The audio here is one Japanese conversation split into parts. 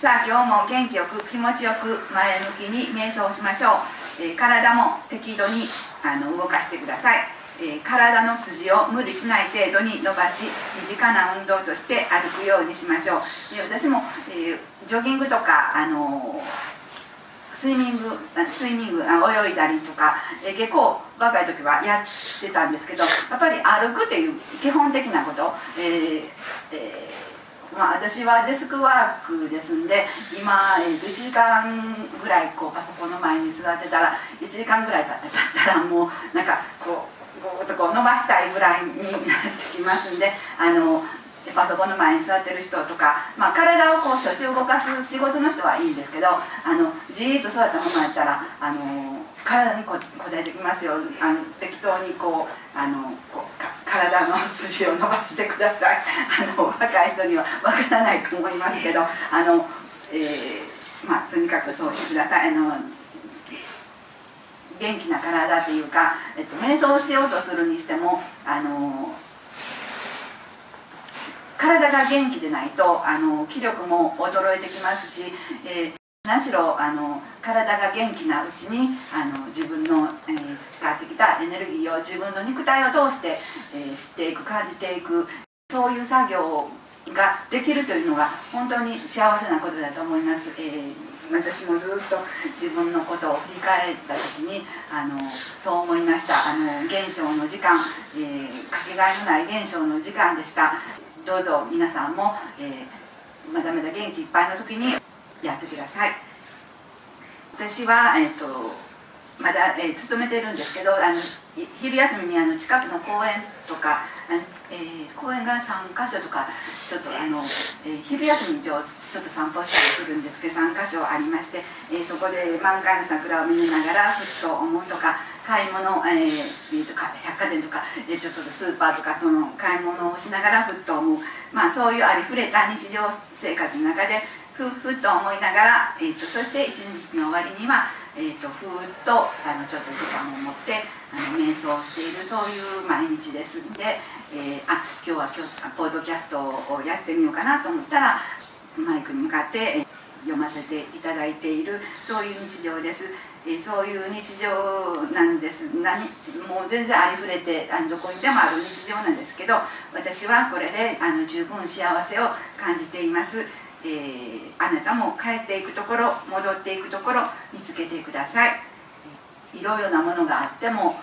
さあ今日も元気よく気持ちよく前向きに瞑想しましょう、えー、体も適度にあの動かしてください、えー、体の筋を無理しない程度に伸ばし身近な運動として歩くようにしましょう、え私も、えジョギングとかあのスイミングスイミング泳いだりとか、え結構若い時はやってたんですけどやっぱり歩くっていう基本的なこと、えーえーまあ、私はデスクワークですんで今、えー、1時間ぐらいこうパソコンの前に座ってたら1時間ぐらい経ったらもうなんかこうこうこう伸ばしたいぐらいになってきますんであのパソコンの前に座ってる人とか、まあ、体をこうしょっちゅう動かす仕事の人はいいんですけどあのじーっと座ったままやったらあの体にこ答えてきますよ。あの適当にこうあのこう体の筋を伸ばしてください。あの若い人にはわからないと思いますけど あの、えー、まあ、とにかくそうしてください。あの元気な体というか、えっと、瞑想しようとするにしてもあの体が元気でないとあの気力も衰えてきますし、えー、何しろあの体が元気なうちにあの自分の、えー、培ってきたエネルギーを自分の肉体を通して、えー、知っていく感じていくそういう作業ができるというのが本当に幸せなことだと思います。えー私もずっと自分のことを振り返った時にあのそう思いました。あの現象の時間、えー、かけがえのない現象の時間でした。どうぞ皆さんも、えー、まだまだ元気いっぱいの時にやってください。私は、えーと、まだ、えー、勤めてるんですけどあの昼休みにあの近くの公園とかえー、公園が3か所とかちょっとあの、えー、昼休みにちょっと散歩したりするんですけど3か所ありまして、えー、そこで満開の桜を見ながらふっと思うとか買い物、えー、とか百貨店とか、えー、ちょっとスーパーとかその買い物をしながらふっと思う、まあ、そういうありふれた日常生活の中でふふっと思いながら、えーと、そして一日の終わりには、えーと、ふーっとあのちょっと時間を持ってあの瞑想をしているそういう毎日ですので、えー、あ今日は今日ポッドキャストをやってみようかなと思ったらマイクに向かって、え読ませていただいているそういう日常です。えそういう日常なんです何もう全然ありふれてあのどこにでもある日常なんですけど私はこれであの十分幸せを感じています。えー、あなたも帰っていくところ戻っていくところ見つけてください。いろいろなものがあっても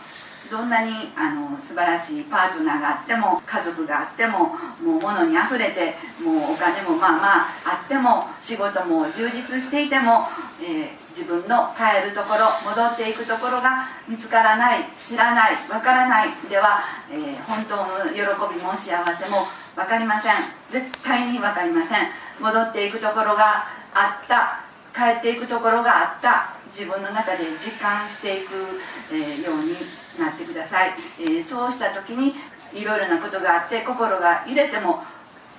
どんなにあの素晴らしいパートナーがあっても家族があってももう物にあふれてもうお金もまあまああっても仕事も充実していても、えー、自分の帰るところ戻っていくところが見つからない知らないわからないでは、えー、本当の喜びも幸せも分かりません。絶対に分かりません。戻っていくところがあった。帰っていくところがあった。自分の中で実感していく、えー、ようになってください、えー、そうした時にいろいろなことがあって心が揺れても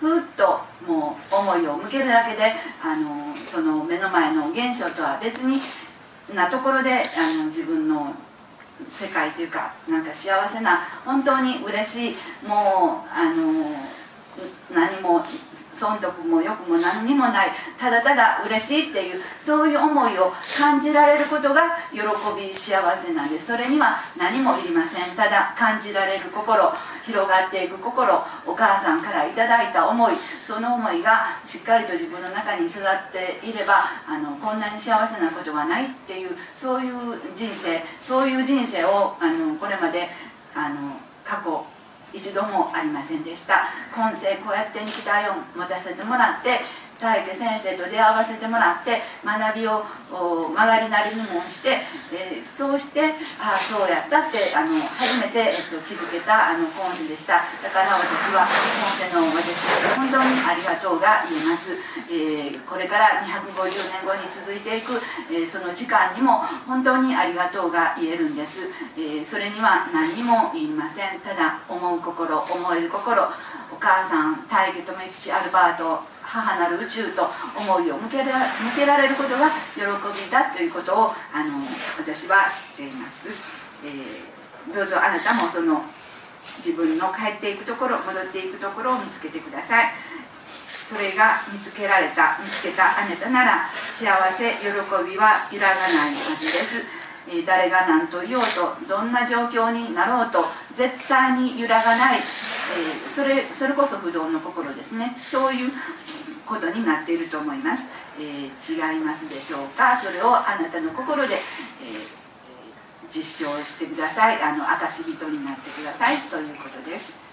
ふっともう思いを向けるだけであのその目の前の現象とは別になところであの自分の世界というかなんか幸せな本当に嬉しいもうあの何も損得も良くも何にもない。ただただ嬉しいっていうそういう思いを感じられることが喜び幸せなんです。それには何もいりません。ただ感じられる心広がっていく心お母さんからいただいた思いその思いがしっかりと自分の中に育っていればあのこんなに幸せなことはないっていうそういう人生そういう人生をあのこれまであの過去一度もありませんでした。今世こうやって肉体を持たせてもらって大家先生と出会わせてもらって学びを曲がりなりにもして、えー、そうしてああそうやったってあの初めて、えっと、気づけたあの今世でした。だから私は今世の私本当にありがとうが言えます、えー、これから250年後に続いていく、えー、その時間にも本当にありがとうが言えるんです、えそれには何にも言いません。ただ思う心思える心。お母さん大家留吉アルバート母なる宇宙と思いを向けら向けられることが喜びだということをあの私は知っています、えー、どうぞあなたもその自分の帰っていくところ戻っていくところを見つけてください。それが見つけられた見つけたあなたなら幸せ喜びは揺らがないはずです。え誰が何と言おうとどんな状況になろうと絶対に揺らがない、えそれそれこそ不動の心ですね。そういうことになっていると思います、え違いますでしょうか？それをあなたの心で、え実証してください。あの証人になってください。ということです。